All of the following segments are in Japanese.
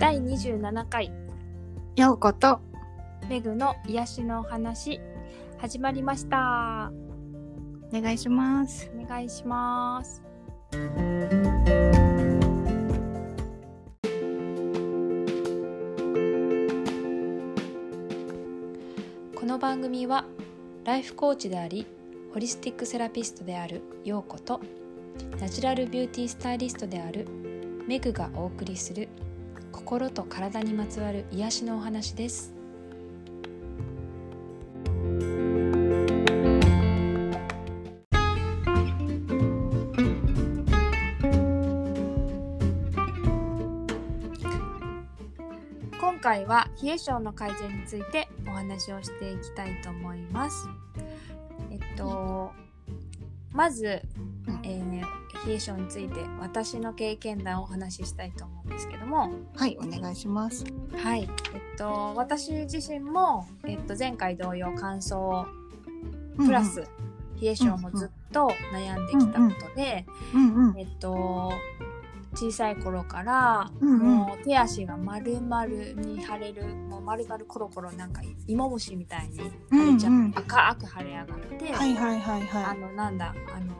第27回。ようこと。メグの癒しのお話。始まりました。お願いします。お願いします。この番組はライフコーチでありホリスティックセラピストであるようことナチュラルビューティースタイリストであるメグがお送りする心と体にまつわる癒しのお話です。今回は冷え性の改善についてお話をしていきたいと思います。えっとまず、えー冷え性について私の経験談をお話ししたいと思うんですけども、はいお願いします。はい、えっと私自身もえっと前回同様乾燥プラス冷え性もずっと悩んできたことで、えっと小さい頃から、うんうん。もう手足が丸々に腫れるもう丸々コロコロなんか芋虫みたいに腫れちゃう、うんうん。赤く腫れ上がって、はいはいはいあはい。のなんだあの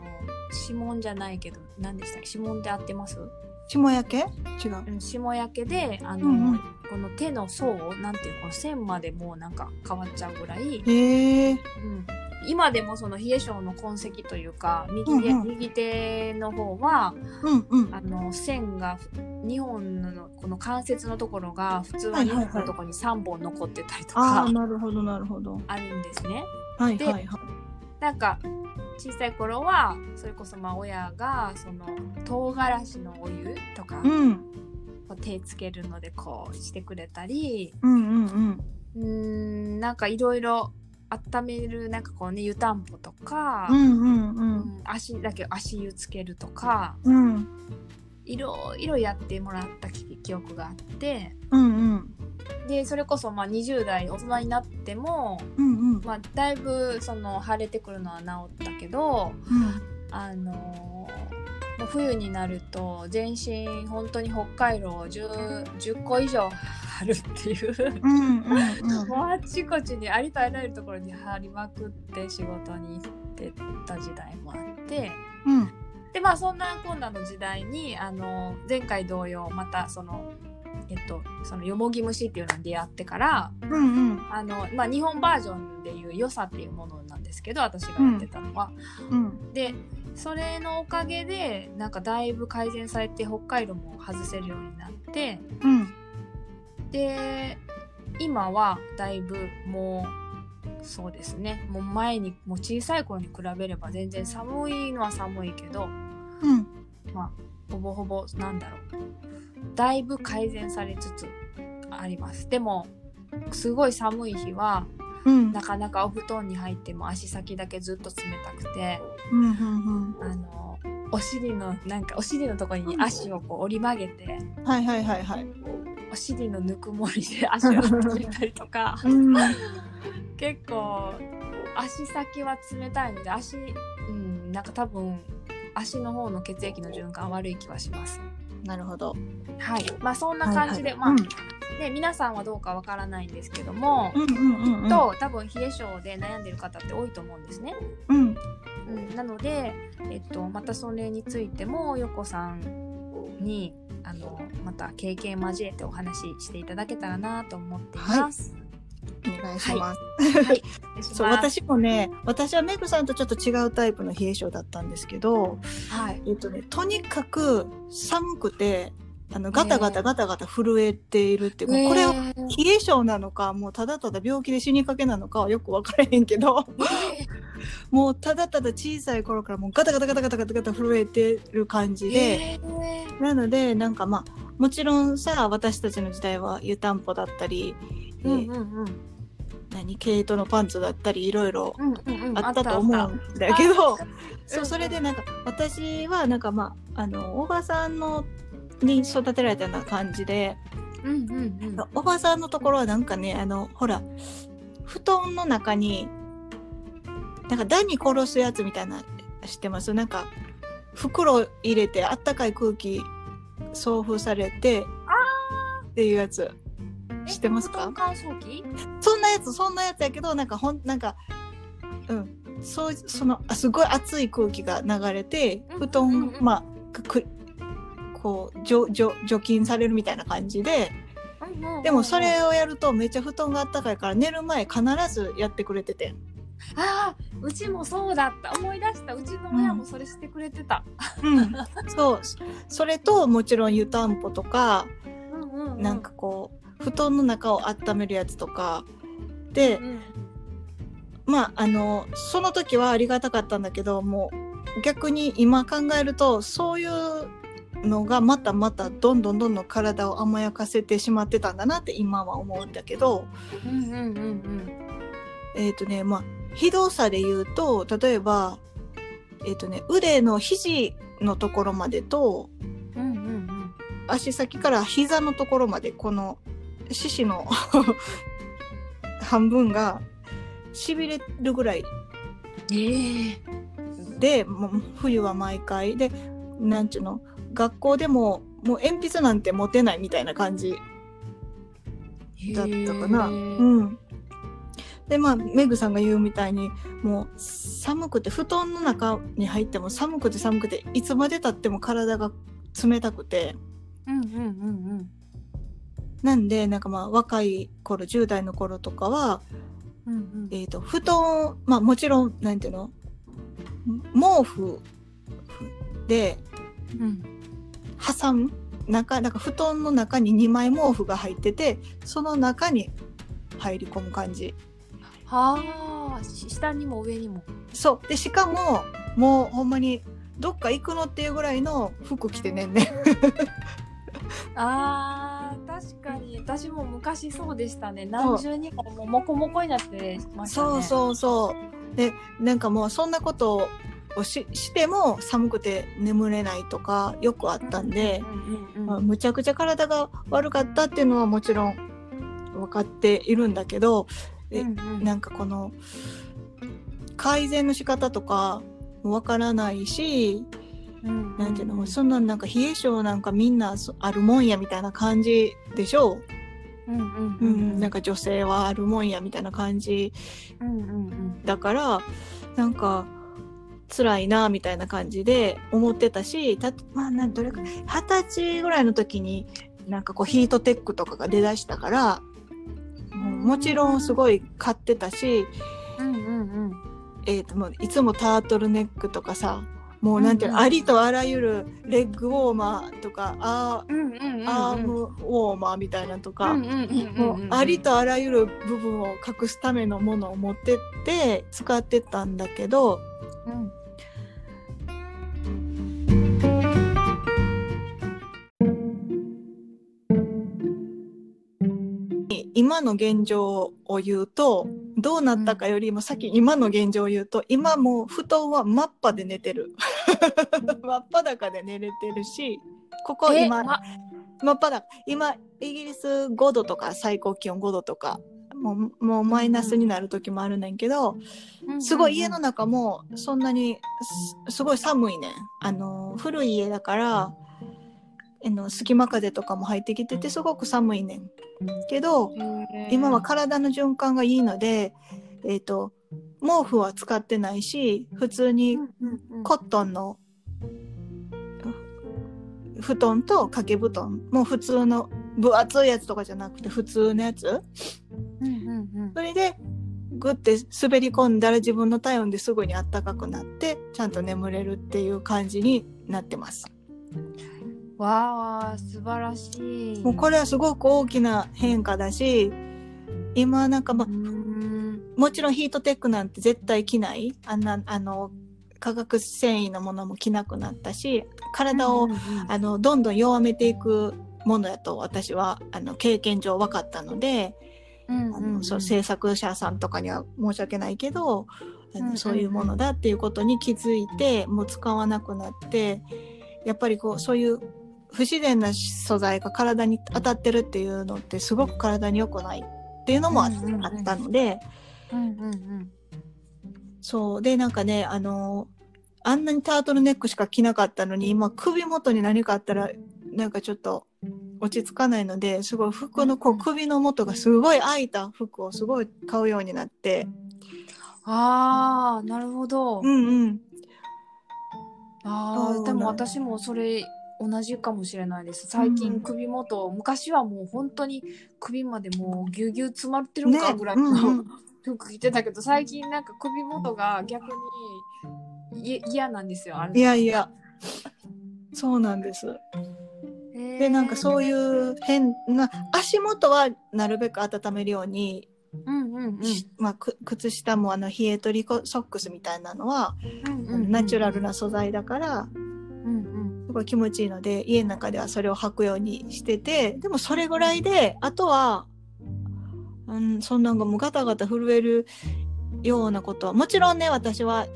指紋じゃないけど何でしたっけ？指紋って合ってます？霜焼け？違う。うん霜焼けであの、うんうん。この手の層なんていうこの線までもうなんか変わっちゃうぐらい、へえ。うん、今でもその冷え性の痕跡というか右手,、うんうん。右手の方はうんうん。あの線が2本のこの関節のところが普通は2はいはい。はい本のところに3本残ってたりとあかあなるほどなるほど。あるんですね。ではいはいはい。なんか小さい頃はそれこそまあ親がその唐辛子のお湯とか、うん。手つけるのでこうしてくれたりうんうんなんかいろいろ温めるなんかこうね湯たんぽとか、うんうんううんん足だけ足湯つけるとかうんいろいろやってもらった記記憶があってうんうん。でそれこそまあ20代大人になっても、うんうん。まあ、だいぶその腫れてくるのは治ったけどあのーもう冬になると全身本当に北海道 10, 10個以上貼るっていう。うんうんうん。もうあちこちにありとあらゆるところに貼りまくって仕事に行ってた時代もあってうんでまあそんなこんなの時代にあの前回同様またそのえっとそのよもぎ虫っていうのに出会ってからうんうん。あの、まあ、日本バージョンでいう良さっていうものなんですけど私がやってたのは。うん。でそれのおかげでなんかだいぶ改善されて北海道も外せるようになってうん。で今はだいぶもうそうですね。もう前にもう小さい頃に比べれば全然寒いのは寒いけどうん。まあほぼほぼなんだろう。だいぶ改善されつつあります。でもすごい寒い日はうん。なかなかお布団に入っても足先だけずっと冷たくてうんうんあのお尻のなんかお尻のところに足をこう折り曲げてうんはいはいはいはいお尻のぬくもりで足を 止めたりとか。うん。結構足先は冷たいので足うんなんか多分足の方の血液の循環悪い気はします。なるほど。はい。まあそんな感じで、まあ、はいはいで皆さんはどうかわからないんですけども、うんうんうんうん。と多分冷え性で悩んでる方って多いと思うんですね。うん。うん、なので、えっと、またそれについてもよこさんにあのまた経験交えてお話ししていただけたらなと思っています。お願いします。はい、お願いします。そう私もね私はメグさんとちょっと違うタイプの冷え性だったんですけど、はい、えっとね、とにかく寒くてあのガタガタガタガタ震えているっていう、これをえ。ー冷え性なのかもうただただ病気で死にかけなのかはよく分からへんけどもうただただ小さい頃からもうガタガタガタガタガタガタ震えてる感じで、え。ーなのでなんかまあもちろんさ私たちの時代は湯たんぽだったり、えうんーうんうん。何毛糸のパンツだったりいろいろあったと思うんだあけど。そうそれでなんか私はなんかまああのおばさんのに育てられたような感じで。うんうんうん。おばさんのところはなんかねあのほら布団の中になんかダニ殺すやつみたいな知ってます？なんか袋入れてあったかい空気送付されてっていうやつ。知ってますか？布団乾燥機？そんなやつそんなやつやけどなんかほんなんかうん。そうそのあすごい熱い空気が流れてうん布団、まあくこう除除除菌されるみたいな感じででもそれをやるとめっちゃ布団があったかいから寝る前必ずやってくれてて。ああうちもそうだった。思い出した。うちの親もそれしてくれてた、うん。そう。それともちろん湯たんぽとかうんうんうん、なんかこう布団の中を温めるやつとか。でうん。まああのその時はありがたかったんだけどもう逆に今考えるとそういうのがまたまたどんどんどんどん体を甘やかせてしまってたんだなって今は思うんだけどうんうんうんえっ、とねまあひどさで言うと例えばえっ、とね腕の肘のところまでとうんうんうん足先から膝のところまでこの四肢の 半分がしびれるぐらい。ええでもう冬は毎回。でなんちゅうの？学校でももう鉛筆なんて持てないみたいな感じだったかな。うん、でまあメグさんが言うみたいにもう寒くて布団の中に入っても寒くて寒くていつまでたっても体が冷たくて。うんうんうんなんでなんかまあ若い頃10代の頃とかは、うんうん。えー、と布団まあもちろんなんていうの？毛布でうん挟む中なんか布団の中に2枚毛布が入っててその中に入り込む感じ。はあし下にも上にも。そう。でしかももうほんまにどっか行くのっていうぐらいの服着てねんね あー確かに。私も昔そうでしたね。何重にももうモコモコになってましたね。そうそうそう。でなんかもうそんなことをししても寒くて眠れないとかよくあったんで、まあむちゃくちゃ体が悪かったっていうのはもちろん分かっているんだけどえうんうん。なんかこの改善の仕方とかもわからないし、うんなんていうのそんなんなんか冷え性なんかみんなそあるもんやみたいな感じでしょ？うんうん。なんか女性はあるもんやみたいな感じうんうんうん。だからなんか辛いなみたいな感じで思ってたしたまあどれか二十歳ぐらいの時になんかこうヒートテックとかが出だしたからもちろんすごい買ってたし、うんうんうん。えー、ともういつもタートルネックとかさもうなんていうの、うんうん。ありとあらゆるレッグウォーマーとかアうんうんうんーアームウォーマーみたいなのとか、うんうんうんうんもうありとあらゆる部分を隠すためのものを持ってって使ってたんだけどうん今の現状を言うとどうなったかよりも先今の現状を言うと今もう布団は真っ裸で寝てる。真っ裸で寝れてるしここ今、真っ裸。今イギリス5度とか最高気温5度とかもうもうマイナスになる時もあるねんけど、すごい家の中もそんなにすすごい寒いねん。あの古い家だからあの隙間風とかも入ってきててすごく寒いねん。けど今は体の循環がいいので、えー、と毛布は使ってないし普通にコットンの布団と掛け布団。もう普通の分厚いやつとかじゃなくて普通のやつ。それでグッて滑り込んだら自分の体温ですぐにあったかくなってちゃんと眠れるっていう感じになってます。わあ素晴らしい。もうこれはすごく大きな変化だし今なんかまあうん。もちろんヒートテックなんて絶対着ない。あんなあの化学繊維のものも着なくなったし体を、あのどんどん弱めていくものやと私はあの経験上分かったので、うんうんうん。あのそう制作者さんとかには申し訳ないけどあの、うんうんうん。そういうものだっていうことに気づいてもう使わなくなってやっぱりこうそういう不自然な素材が体に当たってるっていうのってすごく体に良くないっていうのもあ,、ったのでうんうんうんそうでなんかねあのあんなにタートルネックしか着なかったのに今首元に何かあったらなんかちょっと落ち着かないのですごい服のこう首の元がすごい開いた服をすごい買うようになってああなるほど、うんうん。ああでも私もそれ同じかもしれないです。最近首元、昔はもう本当に首までもうぎゅうぎゅう詰まってるんかねぐらいの、うんうん。服着てたけど最近なんか首元が逆にい嫌なんですよあれ。いやいや。そうなんです。でなんかそういうう変な足元はなるべく温めるように、うんうんうん。しまあ、く靴下もあの冷え取りソックスみたいなのは、うんうんうんナチュラルな素材だからうんすごい気持ちいいので家の中ではそれを履くようにしててでもそれぐらいであとは、うん、そんなんがもうガタガタ震えるようなことはもちろんね私は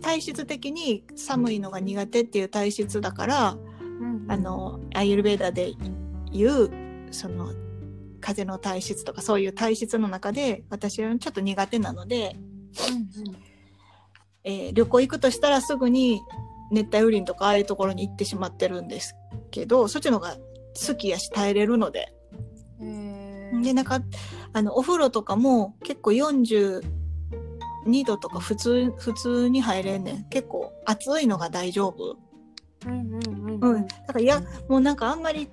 体質的に寒いのが苦手っていう体質だからうんうん。あのアイユルベーダでいうその風の体質とかそういう体質の中で私はちょっと苦手なので、うん。えー旅行行くとしたらすぐに熱帯雨林とかああいうところに行ってしまってるんですけどそっちの方が好きやし耐えれるので。でなんかあのお風呂とかも結構42度とか普通普通に入れんねん。結構暑いのが大丈夫。うんうんうんうん、だからいやもうなんかあんまり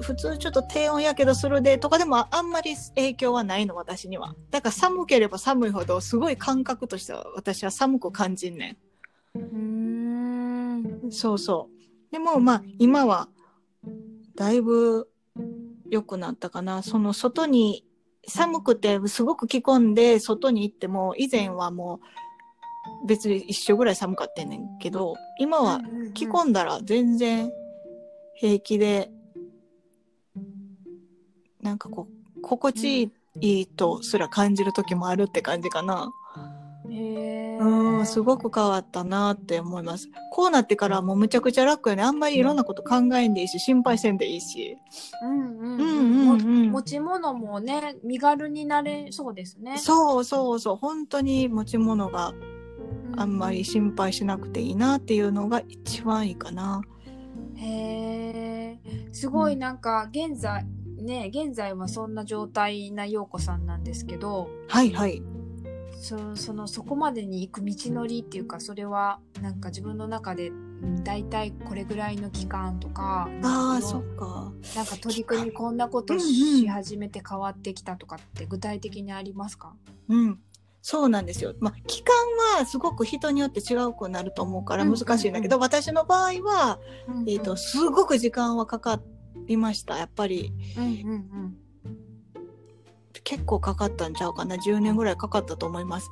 普通ちょっと低温やけどするでとかでもああんまり影響はないの私には。だから寒ければ寒いほどすごい感覚としては私は寒く感じんねうーんんそうそうでもまあ今はだいぶ良くなったかなその外に寒くてすごく着込んで外に行っても以前はもう別に一緒ぐらい寒かったんねんけど今は着込んだら全然平気で、なんかこう、心地いいとすら感じる時もあるって感じかな。へうん、すごく変わったなって思います。こうなってからはもうむちゃくちゃ楽よね。あんまりいろんなこと考えんでいいし、心配せんでいいし。うんうんうんうんうんも持ち物もね身軽になれそうですねそうそうそう。本当に持ち物があんまり心配しなくていいなっていうのが一番いいかな。へえすごいなんか現在ね現在はそんな状態な陽子さんなんですけどはいはい。そそのそこまでに行く道のりっていうかそれはなんか自分の中でうん大体これぐらいの期間とかああ、なんかそっか。なんか取り組みこんなことうんうんし始めて変わってきたとかって具体的にありますか、うん。そうなんですよ。まあ、期間はすごく人によって違うくなると思うから難しいんだけど、私の場合は、えっ、と、すごく時間はかかりました。やっぱりうんうん結構かかったんちゃうかな。10年ぐらいかかったと思います。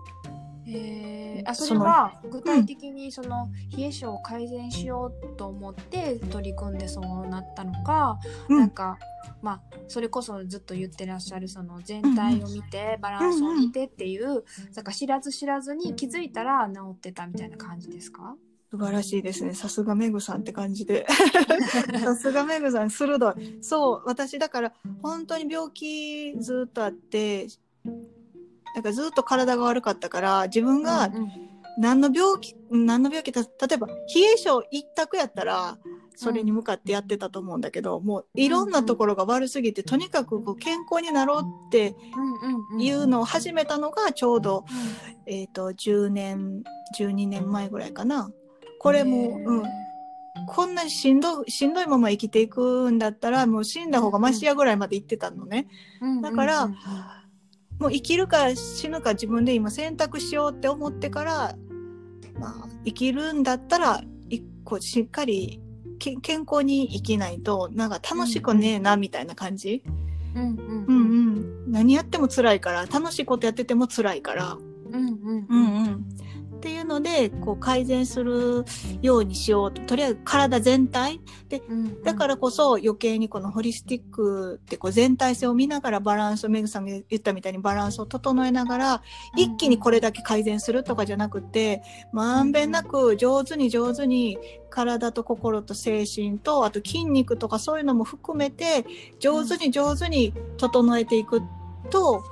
えあそれは具体的にその冷え性を改善しようと思って取り組んでそうなったのか、うん。なんかまあそれこそずっと言ってらっしゃるその全体を見て、バランスを見てっていう、なんか知らず知らずに気づいたら治ってたみたいな感じですか？素晴らしいですね。さすがメグさんって感じで。さすがメグさん、鋭い。そう、私だから、本当に病気ずっとあって、なんかずっと体が悪かったから、自分がうんうん何の病気、何の病気だ、例えば、冷え性一択やったら、それに向かってやってたと思うんだけど、もういろんなところが悪すぎて、とにかくこう健康になろうっていうのを始めたのが、ちょうど、えっ、と、10年、12年前ぐらいかな。これも、うん。こんなにしんどい、しんどいまま生きていくんだったら、もう死んだ方がマシやぐらいまで行ってたのね。だからもう生きるか死ぬか自分で今選択しようって思ってから、まあ、生きるんだったら、一個しっかりけ健康に生きないと、なんか楽しくねえな、みたいな感じ？うんうんうんうんうん。何やっても辛いから、楽しいことやってても辛いから。うんうんうんうん。っていうので、こう改善するようにしようと。とりあえず体全体。うんだからこそ余計にこのホリスティックってこう全体性を見ながらバランスをメグさんが言ったみたいにバランスを整えながら一気にこれだけ改善するとかじゃなくてまんべんなく上手に上手に体と心と精神とあと筋肉とかそういうのも含めて上手に上手に整えていくと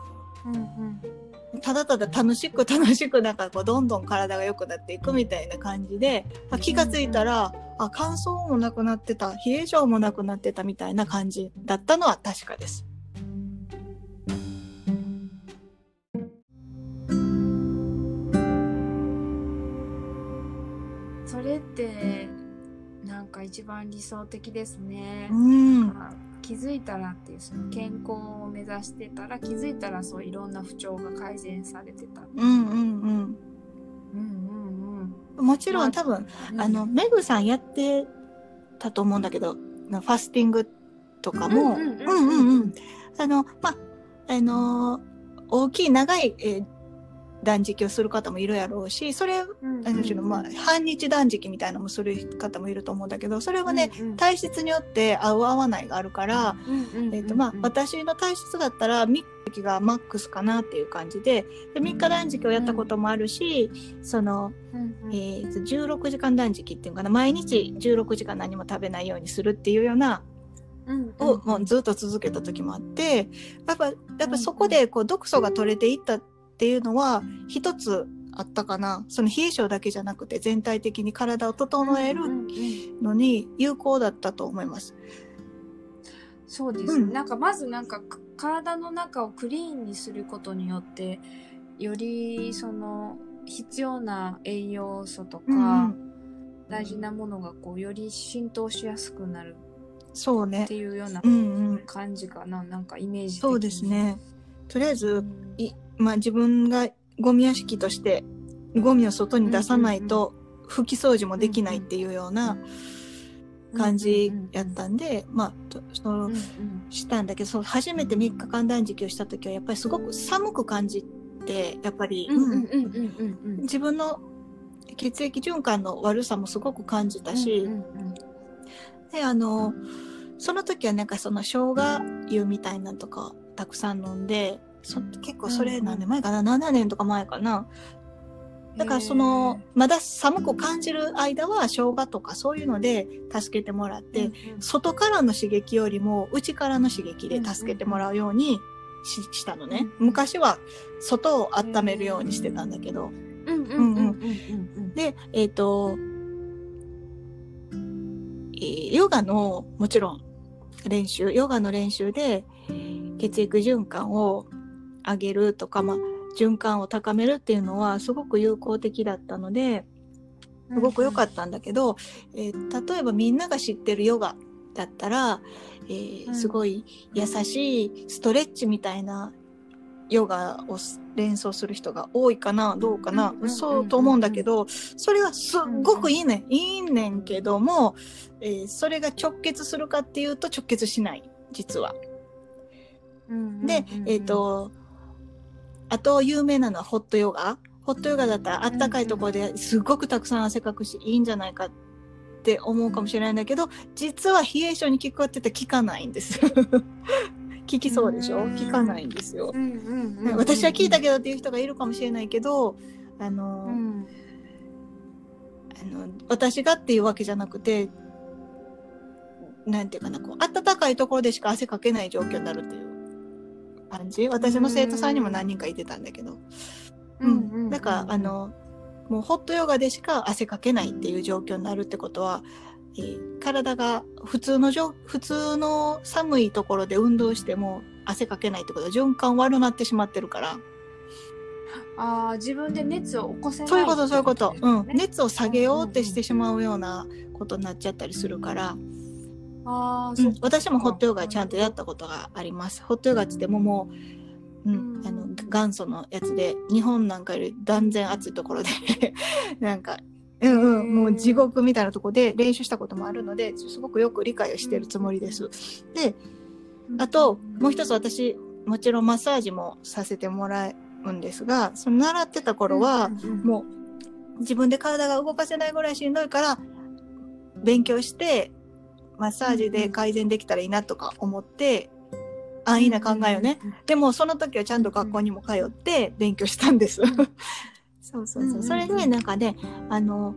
うんうんただただ楽しく楽しくなんかこうどんどん体が良くなっていくみたいな感じで、あ気がついたら、あ乾燥もなくなってた冷え性もなくなってたみたいな感じだったのは確かです。それってなんか一番理想的ですね。うんまあ気づいたらっていうその健康を目指してたら気づいたらそういろんな不調が改善されてた。うんうんうんうんうん。もちろまあん多分、うん。あのメグさんやってたと思うんだけどファスティングとかも、うんうんうんうんうんうんあのまああの大きい長い、えー断食をする方もいるやろうしそれうん。うんまあ半日断食みたいなのもする方もいると思うんだけどそれはね、うんうん体質によって合う合わないがあるから、えーとまあ、私の体質だったら3日がマックスかなっていう感じでで3日断食をやったこともあるし、その、えーと16時間断食っていうかな毎日16時間何も食べないようにするっていうようなうんをもうずっと続けた時もあってやっぱやっぱそこでこう毒素が取れていったっていうのは一つあったかな。その冷え性だけじゃなくて全体的に体を整えるうんうんうんのに有効だったと思います。そうです、うん。なんかまずなんかか体の中をクリーンにすることによってよりその必要な栄養素とか、うん大事なものがこうより浸透しやすくなるそうね。っていうようなうんうん。感じかな、なんかイメージそうですね。とりあえうず、ん。いまあ、自分がゴミ屋敷としてゴミを外に出さないと拭き掃除もできないっていうような感じやったんで、まあとそのしたんだけどそう初めて3日間断食をした時はやっぱりすごく寒く感じてやっぱり、自分の血液循環の悪さもすごく感じたし、であのその時はなんかその生姜湯みたいなのとかたくさん飲んでそ結構それ何年前かな、7年とか前かな？だからそのまだ寒く感じる間は生姜とかそういうので助けてもらって、外からの刺激よりも内からの刺激で助けてもらうようにししたのね、うん昔は外を温めるようにしてたんだけど、でえっ、と、えーヨガのもちろん練習ヨガの練習で血液循環を上げるとか、まあ、循環を高めるっていうのはすごく有効的だったのですごく良かったんだけど、えー例えばみんなが知ってるヨガだったら、えーうん。すごい優しいストレッチみたいなヨガを連想する人が多いかなどうかな、そうと思うんだけどそれはすっごくいいね、いいねんけども、えーそれが直結するかっていうと直結しない実は。で、えっ、と、あと有名なのはホットヨガ。ホットヨガだったらあったかいところですごくたくさん汗かくしいいんじゃないかって思うかもしれないんだけど、実は冷え性に効くって言って効かないんです。効きそうでしょ？うん効かないんですよ。うんうんうんうん私は聞いたけどっていう人がいるかもしれないけど、あの、うんあの私がっていうわけじゃなくて、なんていうかな、こう、暖かいところでしか汗かけない状況になるっていう感じ。私の生徒さんにも何人かいてたんだけど。うん。だから、あの、もうホットヨガでしか汗かけないっていう状況になるってことは、えー体が普通のじょ普通の寒いところで運動しても汗かけないってことは循環悪なってしまってるから、ああ自分で熱を起こせないそういうことそういうこと、うん、熱を下げようってしてしまうようなことになっちゃったりするから、うんそうか私もホットヨガちゃんとやったことがあります。ホットヨガってももう、うんうん。あの元祖のやつで日本なんかより断然暑いところで なんか、うんうん、もう地獄みたいなところで練習したこともあるのですごくよく理解をしてるつもりです。であともう一つ私もちろんマッサージもさせてもらうんですがその習ってた頃は、もう自分で体が動かせないぐらいしんどいから勉強してマッサージで改善できたらいいなとか思って安易な考えよね。でもその時はちゃんと学校にも通って勉強したんです。そうそうそう。うんうんうんそれでなんかね、あの、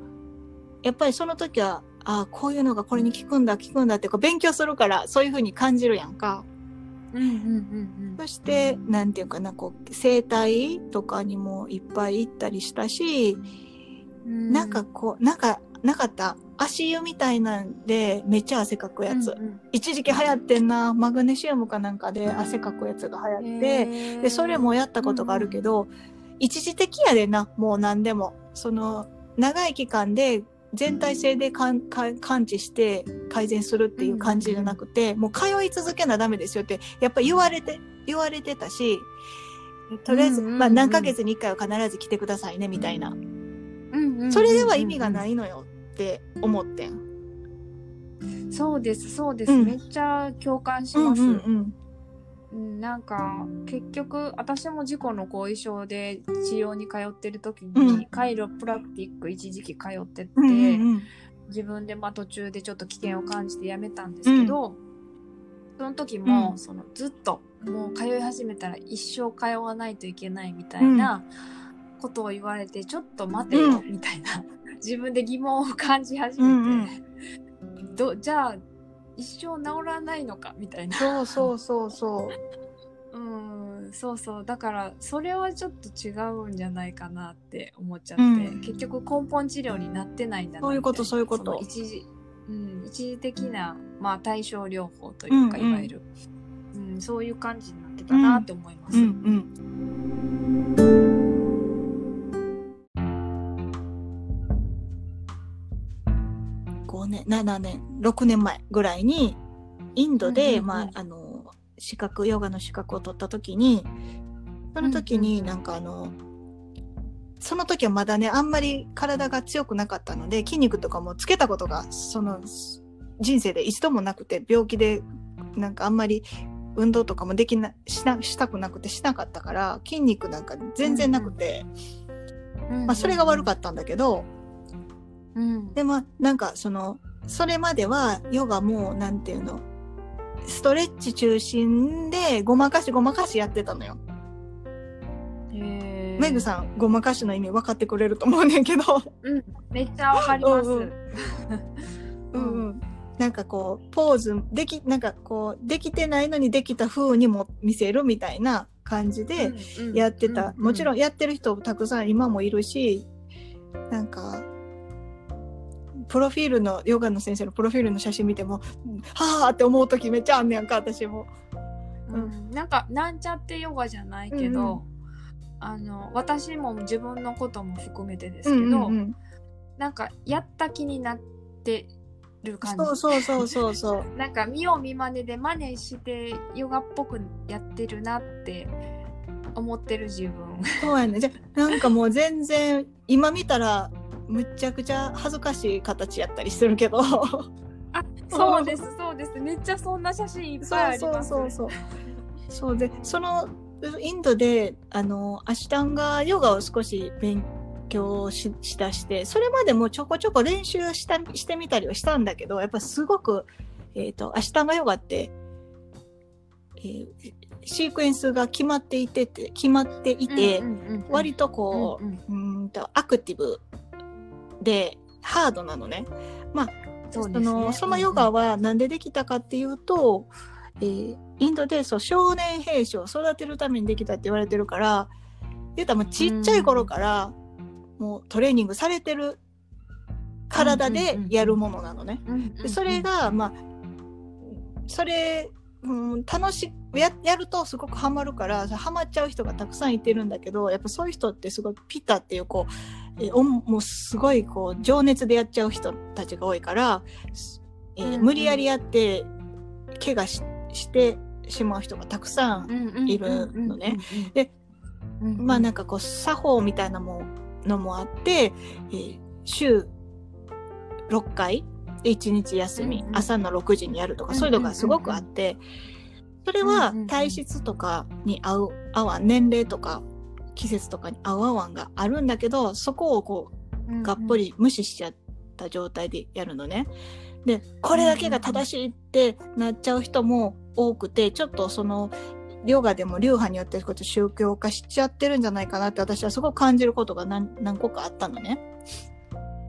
やっぱりその時は、ああ、こういうのがこれに効くんだ、効くんだってこう勉強するからそういう風に感じるやんか。うんうんうんそしてなんていうかなこう整体とかにもいっぱい行ったりしたし、うん。なんかこうなんかなかった。足湯みたいなんでめっちゃ汗かくやつ、うんうん。一時期流行ってんな。マグネシウムかなんかで汗かくやつが流行って、でそれもやったことがあるけど、一時的やでな。もう何でも。その長い期間で全体性でかんか感知して改善するっていう感じじゃなくて、もう通い続けなダメですよってやっぱ言われて言われてたしとりあえず、うんうんうんまあ、何ヶ月に1回は必ず来てくださいねみたいな、うんうんうん。それでは意味がないのよって思ってん。そうですそうです、うん。めっちゃ共感しうんます、うんうんうん。なんか結局私も事故の後遺症で治療に通ってる時に、うん。カイロプラクティック一時期通ってて、うんうん自分でまあ途中でちょっと危険を感じてやめたんですけど、その時も、うん。そのずっともう通い始めたら一生通わないといけないみたいなことを言われて、ちょっと待てよ、うみたいな自分で疑問を感じ始うんめて、どじゃあ一生治らないのかみたいな。そうそうそうそう。うんそうそうだからそれはちょっと違うんじゃないかなって思っちゃって、うん結局根本治療になってないんだなそういうことそういうことの一時、うん、一時的な、まあ、対症療法というか、うんうんいわゆる、うん、そういう感じになってたなって思います。うんうん。5年、7年、6年前ぐらいに、インドで、うんうんうんまあ、あの、資格、ヨガの資格を取った時に、その時にうんうんうんなんかあの、その時はまだね、あんまり体が強くなかったので、筋肉とかもつけたことが、その、人生で一度もなくて、病気で、なんかあんまり運動とかもできな、しな、したくなくてしなかったから、筋肉なんか全然なくて、まあそれが悪かっったんだけど、た。うんでもなんかその、それまではヨガも、なんていうの、ストレッチ中心でごまかしごまかしやってたのよ。メグさん、ごまかしの意味分かってくれると思うねんけど。うん、めっちゃわかります。うんうんうんうん。なんかこう、ポーズ、でき、なんかこう、できてないのにできた風にも見せるみたいな感じでやってた。もちろんんやってる人たくさん今もいるし、なんか、プロフィールの、ヨガの先生のプロフィールの写真見ても、はぁって思う時めっちゃあんねやんか、私も。うん、なんかなんちゃってヨガじゃないけど、うんうんあの私も自分のことも含めてですうけど、んうんうん。なんかやった気になってる感じそうそうそうそうそう。なんか見よう見まねで真似してヨガっぽくやってるなって思ってる自分そうやね。じゃ、なんかもう全然、今見たら、むっちゃくちゃ恥ずかしい形やったりするけど。あ そうですそうですめっちゃそんな写真いっぱいありそうますそうそうそう。そうで、その、インドで、あの、アシュタンガヨガを少し勉強ししだして、それまでもちょこちょこ練習したしてみたりはしたんだけど、やっぱすごく、えっ、と、アシュタンガヨガって、えーシークエンスが決まっていてて、決まっていて、割とこう、うんとアクティブでハードなのね。まあ、そうですそのねそのヨガはなんでできたかっていうと、えーインドでそう少年兵士を育てるためにできたって言われてるから言うたらもうちっちゃい頃からもうトレーニングされてる体でやるものなのね。でそれがまあそれ、うん、楽しややるとすごくハマるからハマっちゃう人がたくさんいてるんだけどやっぱそういう人ってすごいピタっていうこう、えもうすごいこう情熱でやっちゃう人たちが多いから、えーうんうん。無理やりやって怪我ししてしまう人がたくさんいるのね。で、うんうん。まあなんかこう作法みたいなものもあって、えー週6回？で1日休み、うんうん。朝の6時にやるとか、うんそういうのがすごくあって、それはうんうんうん体質とかに合う合わん年齢とか季節とかに合う合わんがあるんだけどそこをこうがっぽり無視しちゃった状態でやるのね。でこれだけが正しいってなっちゃう人も多くてちょっとそのヨガでも流派によってこう宗教化しちゃってるんじゃないかなって私はすごく感じることが何何個かあったのね。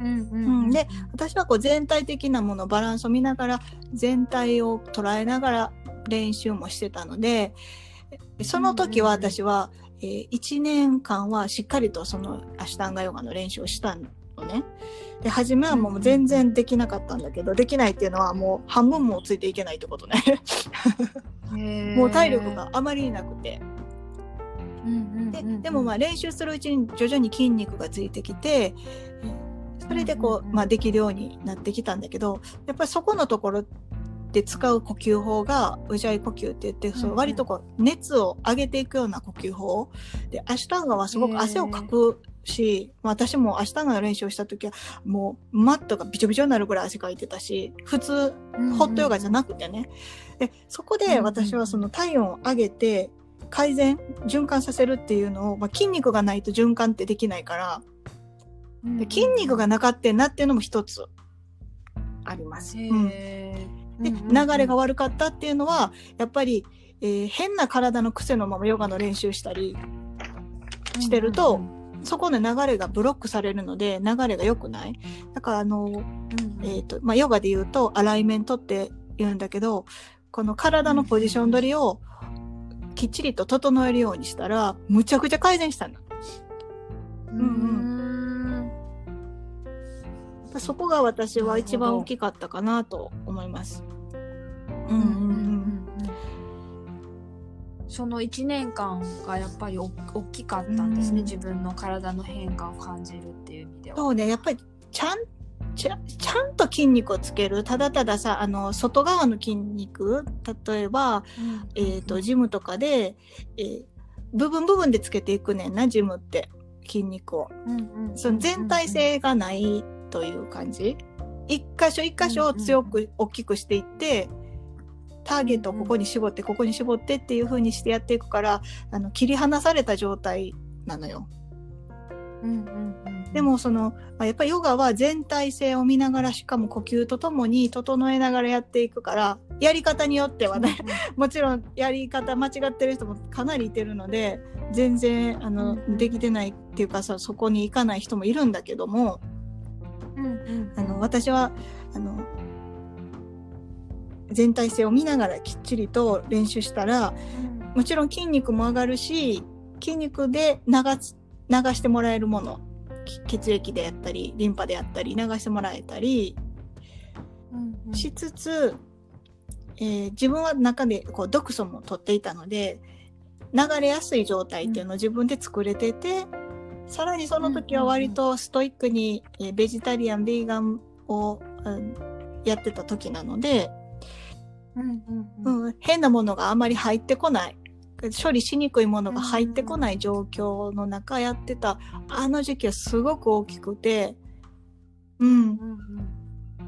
うんうんううんん。で私はこう全体的なものバランスを見ながら全体を捉えながら練習もしてたのでその時は私は、えー、1年間はしっかりとそのアシュタンガヨガの練習をしたのね。で初めはもう全然できなかったんだけど、できないっていうのはもう半分もついていけないってことね。もう体力があまりなくて。ででもまあ練習するうちに徐々に筋肉がついてきてそれでこう、まあ、できるようになってきたんだけどやっぱりそこのところで使う呼吸法がウジャイ呼吸って言って、その割とこう熱を上げていくような呼吸法。でアシュタンガはすごく汗をかくし、私もアシュタンガの練習をした時はもうマットがびちょびちょになるぐらい汗かいてたし普通ホットヨガじゃなくてね、でそこで私はその体温を上げて改善循環させるっていうのを、まあ、筋肉がないと循環ってできないから、で筋肉がなかってんなっていうのも一つあります。うんで流れが悪かったっていうのはやっぱり、えー、変な体の癖のままヨガの練習したりしてると、そこの流れがブロックされるので流れが良くない。だからあの、えーとまあ、ヨガで言うとアライメントって言うんだけどこの体のポジション取りをきっちりと整えるようにしたらむちゃくちゃ改善したんだ。うんうん、そこが私は一番大きかったかなと思います。うんうんうんその1年間がやっぱり大きかったんですね、うん、自分の体の変化を感じるっていう意味では。そうねやっぱりちゃんちゃちゃんと筋肉をつける。ただたださあの外側の筋肉。例えば、うん、えーと、ジムとかで、えー、部分部分でつけていくねんなジムって。筋肉を、その全体性がないという感じ。一箇所一箇所を強く大きくしていって、ターゲットをここに絞ってここに絞ってっていう風にしてやっていくからあの切り離された状態なのよ。うんうんうん、でもそのやっぱりヨガは全体性を見ながらしかも呼吸とともに整えながらやっていくからやり方によってはね、もちろんやり方間違ってる人もかなりいてるので全然あの、できてないっていうかさそこに行かない人もいるんだけども、うんうん、あの私はあの全体性を見ながらきっちりと練習したら、もちろん筋肉も上がるし筋肉で流流してもらえるもの血液であったりリンパであったり流してもらえたりしつつ、えー、自分は中でこう毒素も取っていたので流れやすい状態っていうのを自分で作れてて、さらにその時は割とストイックに、えー、ベジタリアンビーガンを、うん、やってた時なので、うん、変なものがあまり入ってこない。処理しにくいものが入ってこない状況の中やってた。あの時期はすごく大きくて、うん、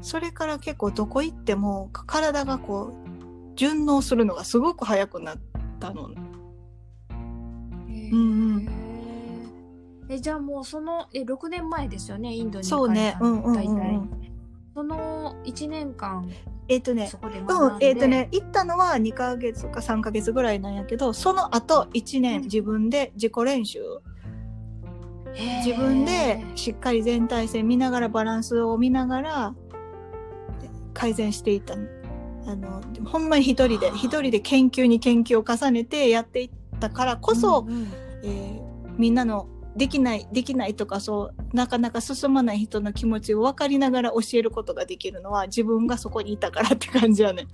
それから結構どこ行っても体がこう順応するのがすごく早くなったの。うんうん、えじゃあもうそのえ6年前ですよねインドにそうね、うんうんうん、その1年間えっ、ー、とね、うん、えっ、ー、とね、行ったのは2ヶ月か3ヶ月ぐらいなんやけど、その後1年自分で自己練習。自分でしっかり全体性見ながらバランスを見ながら改善していった。あのほんまに一人で一人で研究に研究を重ねてやっていったからこそ、うんうん、えー、みんなのできないできないとかそうなかなか進まない人の気持ちを分かりながら教えることができるのは自分がそこにいたからって感じやね。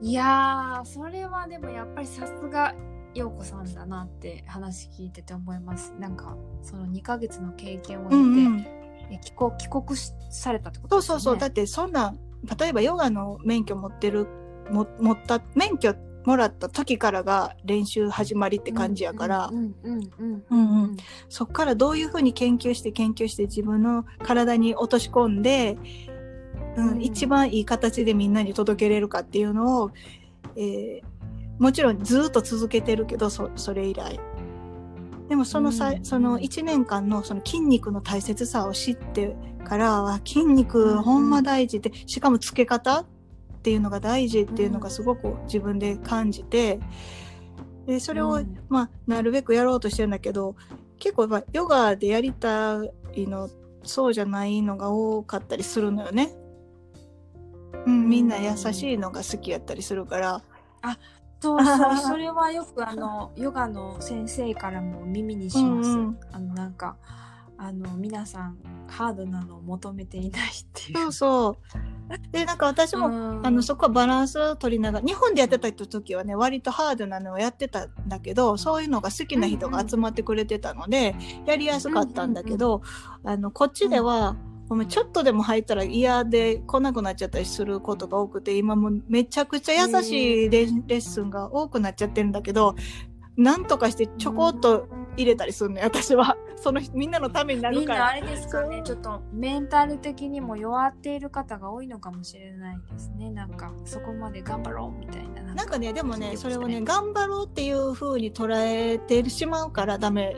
いやそれはでもやっぱりさすが陽子さんだなって話聞いてて思います。なんかその2ヶ月の経験を経て、うんうん、帰国帰国されたってことね。そうそうそうだってそんな例えばヨガの免許持ってるも持った免許もらった時からが練習始まりって感じやから。そっからどういうふうに研究して研究して自分の体に落とし込んで、うん、うん、一番いい形でみんなに届けれるかっていうのを、えー、もちろんずっと続けてるけどそそれ以来。でもそのさ、うん、その1年間のその筋肉の大切さを知ってからは筋肉ほんま大事で、しかもつけ方っていうのが大事っていうのがすごく自分で感じて、でそれを、まあ、なるべくやろうとしてるんだけど結構、まあ、ヨガでやりたいのそうじゃないのが多かったりするのよね。うん、みんな優しいのが好きやったりするからそうそう それはよくあのヨガの先生からも耳にします。うんうんあのなんかあの皆さんハードなのを求めていないっていう。そうそう。でなんか私も、うん。あのそこはバランスを取りながら日本でやってた時はね割とハードなのをやってたんだけどそういうのが好きな人が集まってくれてたので、やりやすかったんだけど、あのこっちでは、ごめんちょっとでも入ったら嫌で来なくなっちゃったりすることが多くて今もうめちゃくちゃ優しいレ,、レッスンが多くなっちゃってるんだけどなんとかしてちょこっと入れたりするのよ私は。そのみんなのためになみるから。んなあれですかねちょっとメンタル的にも弱っている方が多いのかもしれないですね。なんかそこまで頑張ろうみたいななんか。ねでもねそれをねが頑張ろうっていう風に捉えてしまうからダメ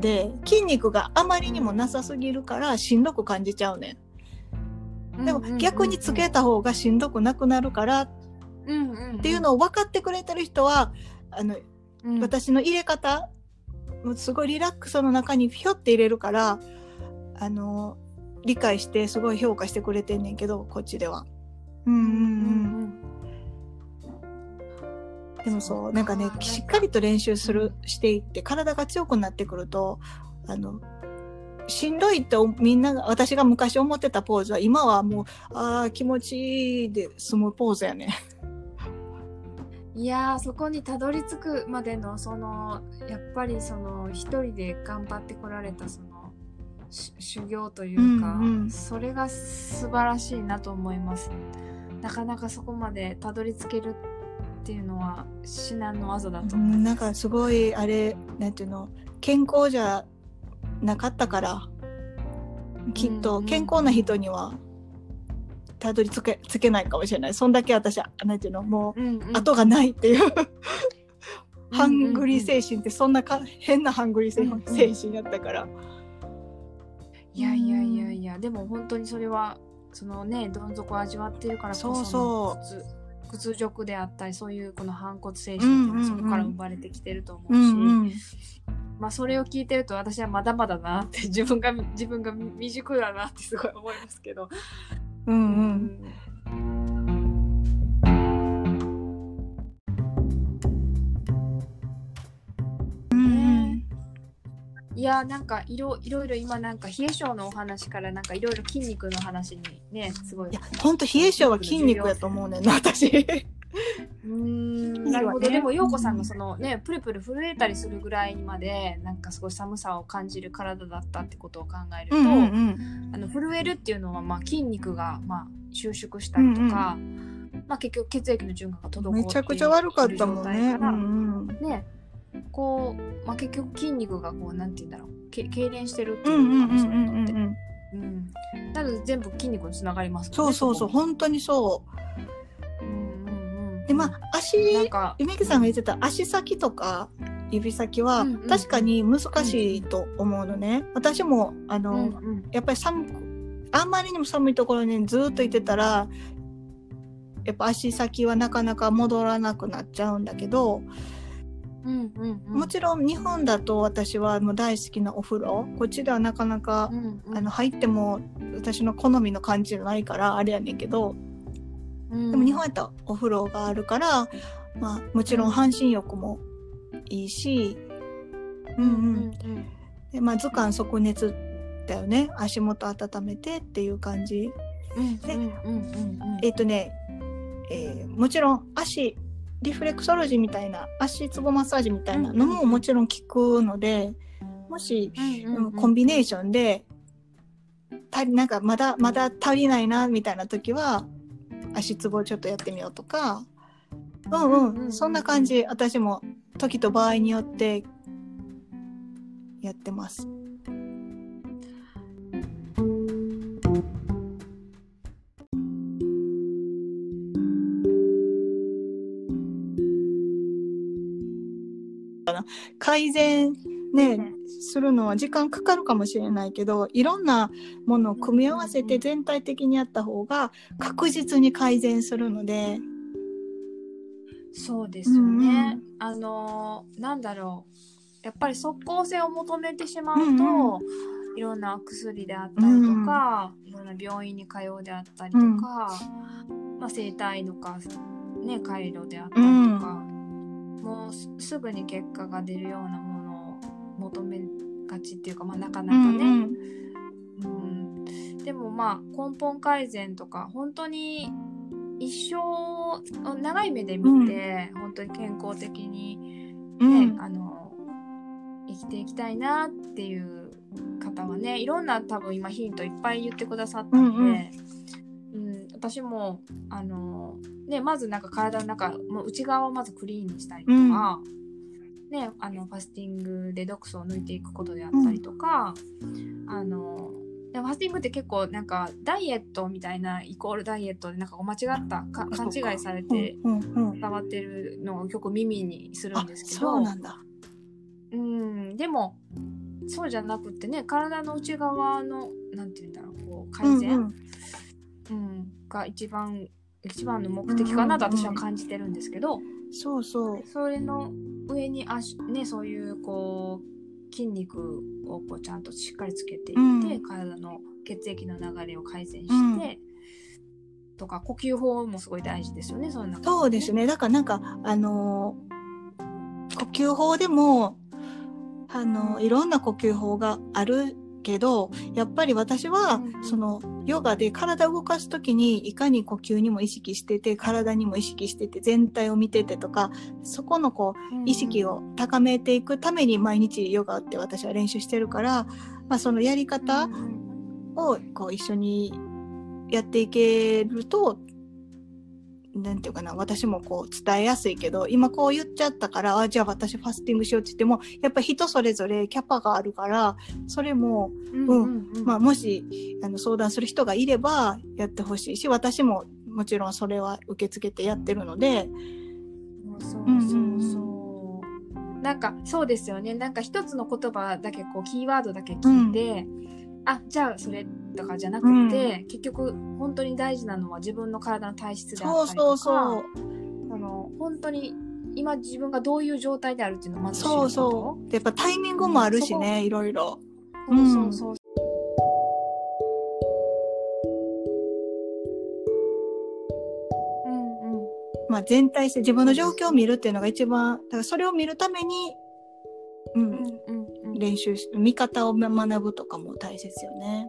で筋肉があまりにもなさすぎるからしんどく感じちゃうねん。でも逆につけた方がしんどくなくなるからっっていうのを分かってくれてる人はあのうん、私の入れ方もうすごいリラックスの中にひょって入れるからあの理解してすごい評価してくれてんねんけどこっちでは。うんうんうんでもそうなんかねしっかりと練習するしていって体が強くなってくるとあのしんどいってみんなが私が昔思ってたポーズは今はもうああ気持ちいいで済むポーズやね。いやーそこにたどり着くまでのそのやっぱりその一人で頑張ってこられたそのし修行というか、うんうん。それが素晴らしいなと思います。なかなかそこまでたどり着けるっていうのは至難の業だと思いうん、ます、なんかすごいあれなんていうの健康じゃなかったからきっとうんうん。健康な人にはたどり着けつけないかもしれない。そんだけ私はなんていうのもううんうん。後がないっていう。うんハングリー精神ってそんなか変なハングリー精神やったから。いやいやいやいやでも本当にそれはそのねどん底を味わってるからこそそうそう。の屈屈辱であったりそういうこの反骨精神ってそこから生まれてきてると思うし、うんうん。まあそれを聞いてると私はまだまだだなって自分が自分が未熟だなってすごい思いますけど。うんうんうんいやなんかいろいろいろ今なんか冷え性のお話からなんかいろいろ筋肉の話にねすごい。いやほんと冷え性は筋肉やと思うねんな私。うーんなるほど、でも陽子さんがそのねプルプル震えたりするぐらいにまでなんかすごい寒さを感じる体だったってことを考えると、うんうんうんあの震えるっていうのはまあ筋肉がまあ収縮したりとか、まあ結局血液の循環が滞ってめちゃくちゃ悪かったもんね。うんうんねこう、まあ、結局筋肉がこうなんて言うんだろうけ痙攣してるってういうんのうんうんかもしれないって。うんうんうん。なので全部筋肉につながりますね。そうそうそうこ本当にそうんうんうん。う。でまあ足なんか、ゆめきさんが言ってた足先とか指先はうんうん。うん確かに難しいと思うのね。私もあの、うんうん。やっぱり寒くあんまりにも寒いところにずっといてたらやっぱ足先はなかなか戻らなくなっちゃうんだけど、うんうんうん。もちろん日本だと私はもう大好きなお風呂。こっちではなかなかう、んうん、あの入っても私の好みの感じじゃないからあれやねんけどうん、でも日本やったらお風呂があるから、まあ、もちろん半身浴もいいし、うんうん。うんでまあ、図鑑即熱だよね。足元温めてっていう感じ。うんでえっ、とね、えーもちろん足リフレクソロジーみたいな足つぼマッサージみたいなのももちろん効くのでもし、コンビネーションで足りなんかまだまだ足りないなみたいな時は足つぼちょっとやってみようとか。うんうん、うんうんうん。そんな感じ。私も時と場合によってやってます。改善ね、するのは時間かかるかもしれないけどいろんなものを組み合わせて全体的にやった方が確実に改善するので。そうですよね。うんあのーなんだろう。やっぱり即効性を求めてしまうと、うんういろんな薬であったりとか、いろんな病院に通うであったりとか、まあ、整体とか、ね、回路であったりとか、もうすぐに結果が出るようなものを求めがちっていうか、まあ、なかなかね、うんうん、でもまあ根本改善とか本当に一生長い目で見て、本当に健康的に、ねうん。あの生きていきたいなっていう方はねいろんな多分今ヒントいっぱい言ってくださったので、うん私もあの、ね、まずなんか体の中もう内側をまずクリーンにしたりとか、ね、あのファスティングで毒素を抜いていくことであったりとか、あのでファスティングって結構なんかダイエットみたいなイコールダイエットでなんか間違ったか勘違いされてうんうんうん。伝わってるのをよく耳にするあんですけそどうなんだ。うん。でもそうじゃなくってね体の内側のなんて言うんだろうこう改善、うんううんん。が一番一番の目的かなと私は感じてるんですけど、そうそう。それの上に足ねそういうこう筋肉をこうちゃんとしっかりつけていって、うん。体の血液の流れを改善して、うん。とか呼吸法もすごい大事ですよねその中でそうですね。だからなんか、あのー呼吸法でも、あのーいろんな呼吸法があるけど、やっぱり私はうん、その、ヨガで体を動かすときに、いかに呼吸にも意識してて、体にも意識してて、全体を見ててとか、そこのこう、意識を高めていくために毎日ヨガって私は練習してるから、まあそのやり方をこう一緒にやっていけると、なんていうかな、私もこう伝えやすいけど、今こう言っちゃったから、あ、じゃあ私ファスティングしようって言っても、やっぱ人それぞれキャパがあるから、それも、うんうんうん。まあもしあの相談する人がいればやってほしいし、私ももちろんそれは受け付けてやってるので、そううんそう。なんかそうですよね。なんか一つの言葉だけこうキーワードだけ聞いて、あじゃあそれとかじゃなくて、結局本当に大事なのは自分の体の体質であったりとか、そうそうあの本当に今自分がどういう状態であるっていうのをまず知るそう。そう。でやっぱタイミングもあるしね、いろいろ。そうそうそう。うんうん。まあ全体性、自分の状況を見るっていうのが一番、だからそれを見るために、う、うんんうんうん。練習し、見方を学ぶとかも大切よね。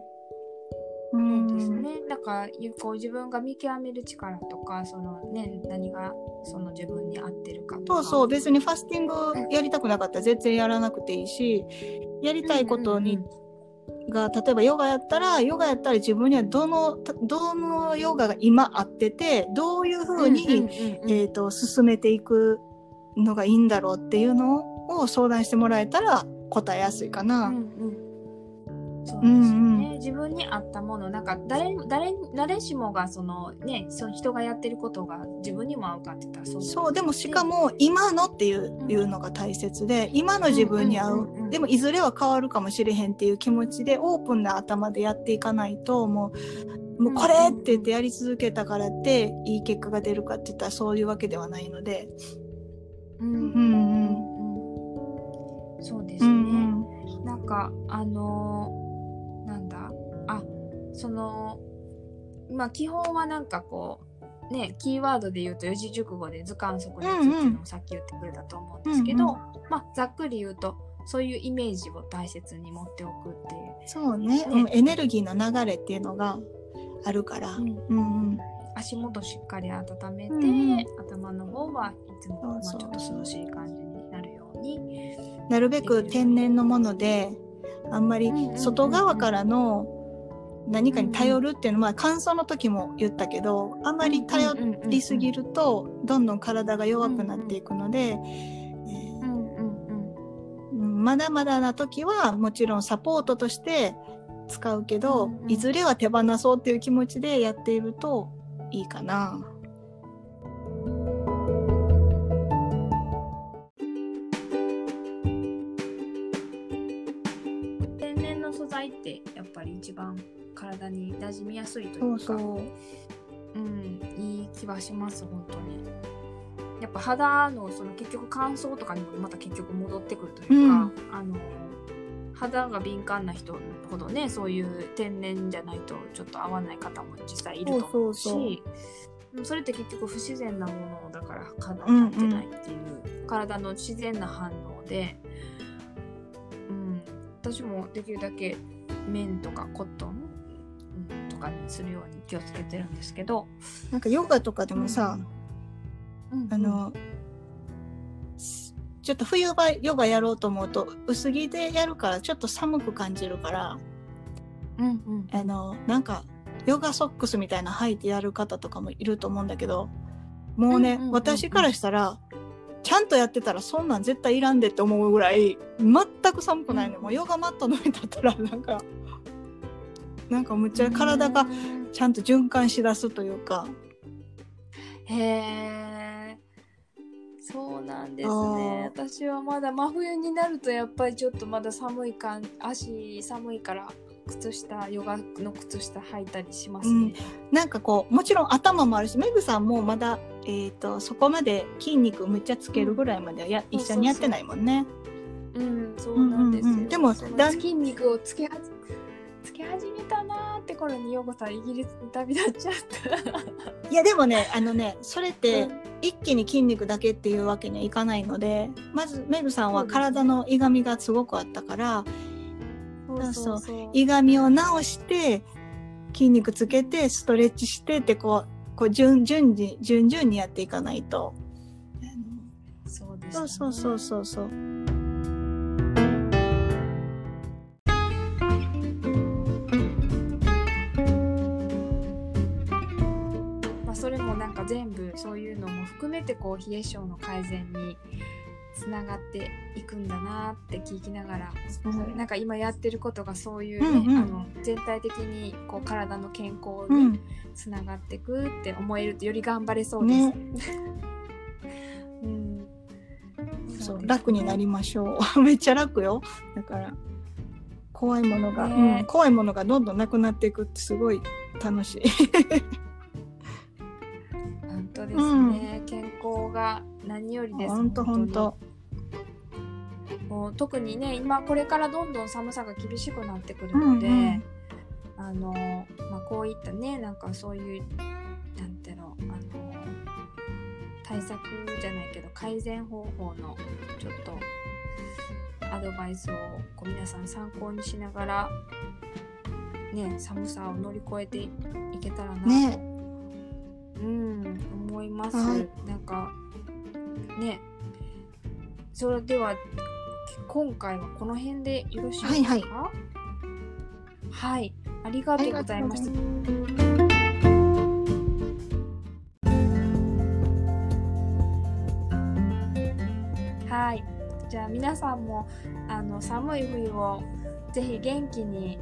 うそうん。ですね。なんかゆこう自分が見極める力とか、そのね何がその自分に合ってるかとか。そうそう、別にファスティングやりたくなかったら全然やらなくていいし、やりたいことに、が、例えばヨガやったら、ヨガやったら自分にはどの、たどのヨガが今合ってて、どういうふうに、うんうんうんうんえっ、と、進めていくのがいいんだろうっていうのを相談してもらえたら答えやすいかな。うんうん。そうですよね、うんうん。自分に合ったもの。なんか誰誰誰しもがそのねその人がやってることが自分にも合うかって言ったらそうそう、でもしかも今のっていう,、いうのが大切で、今の自分に合う,、うんうんうんうんでもいずれは変わるかもしれへんっていう気持ちでオープンな頭でやっていかないと、もう、もうこれって言ってやり続けたからっていい結果が出るかって言ったらそういうわけではないので。うんうんうんうん。うんそうんなんかあのーなんだあそのまあ基本はなんかこうねキーワードで言うと四字熟語で図鑑即列っていうのをさっき言ってくれたと思うんですけど、うんうんまあざっくり言うとそういうイメージを大切に持っておくっていう。そうねねうんエネルギーの流れっていうのがあるから。うんうんうん足元しっかり温めて、うんうん頭の方はいつもまあちょっと涼しい感じになるように。なるべく天然のものであんまり外側からの何かに頼るっていうのは乾燥の時も言ったけどあんまり頼りすぎるとどんどん体が弱くなっていくので、まだまだな時はもちろんサポートとして使うけど、いずれは手放そうっていう気持ちでやっているといいかな。ぱり一番体に馴染みやすいといううそう。うん、いい気はします本当に。やっぱ肌のその結局乾燥とかにもまた結局戻ってくるというか、あの肌が敏感な人ほどねそういう天然じゃないとちょっと合わない方も実際いると思うし。それって結局不自然なものだから叶ってないっていう、体の自然な反応で、うん、私もできるだけ綿とかコットン、うん、とかにするように気をつけてるんですけど、なんかヨガとかでもさ、うん。あのちょっと冬場ヨガやろうと思うと薄着でやるからちょっと寒く感じるからうんうん。あのなんかヨガソックスみたいな履いてやる方とかもいると思うんだけどもうね、うんうんうんうん。私からしたらちゃんとやってたらそんなん絶対いらんでって思うぐらい全く寒くないの、うん。もうヨガマットの上に立ったらなんか。なんかむっちゃ体がうん。ちゃんと循環しだすというか。へえそうなんですね。私はまだ真冬になるとやっぱりちょっとまだ寒い感足寒いから靴下ヨガの靴下履いたりしますね、なんかこうもちろん頭もあるしメグさんもまだ、えー、とそこまで筋肉むっちゃつけるぐらいまではや、うん一緒にやってないもんね。うん、そうなんですよ。うんうんうんでも筋肉をつけつけ始めたなーって頃にヨゴさんイギリスに旅立っちゃった。いやでもねあのねそれってうん一気に筋肉だけっていうわけにはいかないのでまずメグさんは体のいがみがすごくあったからそうそうそう。いがみを直して筋肉つけてストレッチしてってこうこう順順に順々にやっていかないと。そうです、そうそうそうそうそう。まあそれもなんか全部そういうのも含めてこう冷え性の改善につながっていくんだなって聞きながらなんか今やってることがそういうね、うんうん。あの全体的にこう体の健康にうん、つながっていくって思えるとより頑張れそうです。ね。うん、そう楽になりましょう。めっちゃ楽よ。だから怖いものが、ね。うん、怖いものがどんどんなくなっていくってすごい楽しい。本当ですね、健康が何よりです。ほんとほん。とにもう特にね今これからどんどん寒さが厳しくなってくるので、うんうん。あのまあ、こういったねなんかそういうなんていうのあの対策じゃないけど改善方法のちょっとアドバイスをこう皆さん参考にしながらね寒さを乗り越えていけたらなと、ね。うん思います、はい。なんかね。それでは今回はこの辺でよろしいですか？はいはい、ありがとうございましたはいじゃあ皆さんもあの寒い冬をぜひ元気に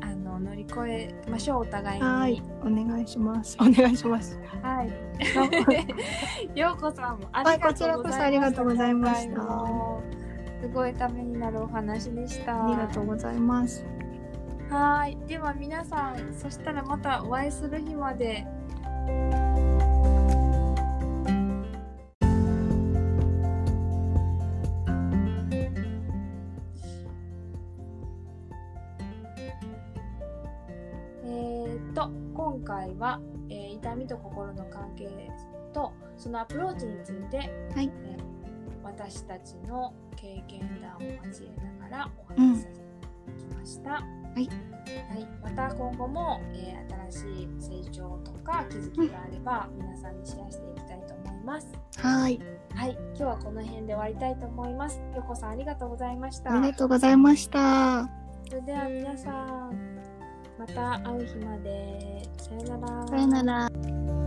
あの乗り越えましょうお互いに。はいお願いします。お願いします。はい。ようこさんもあはいりがとうございました。こちらこそありがとうございましたすごいためになるお話でした。ありがとうございますはい。では皆さん、そしたらまたお会いする日まで。えーっと今回は、えー痛みと心の関係とそのアプローチについて、はいえー私たちの経験談を交えながらおうん話しさせていただきました。はいはい、また今後も、えー新しい成長とか気づきがあれば、皆さんにシェアしていきたいと思います。はいはい、今日はこの辺で終わりたいと思います。よこさんありがとうございました。ありがとうございましたそれでは皆さん、また会う日まで。さよなら。さよなら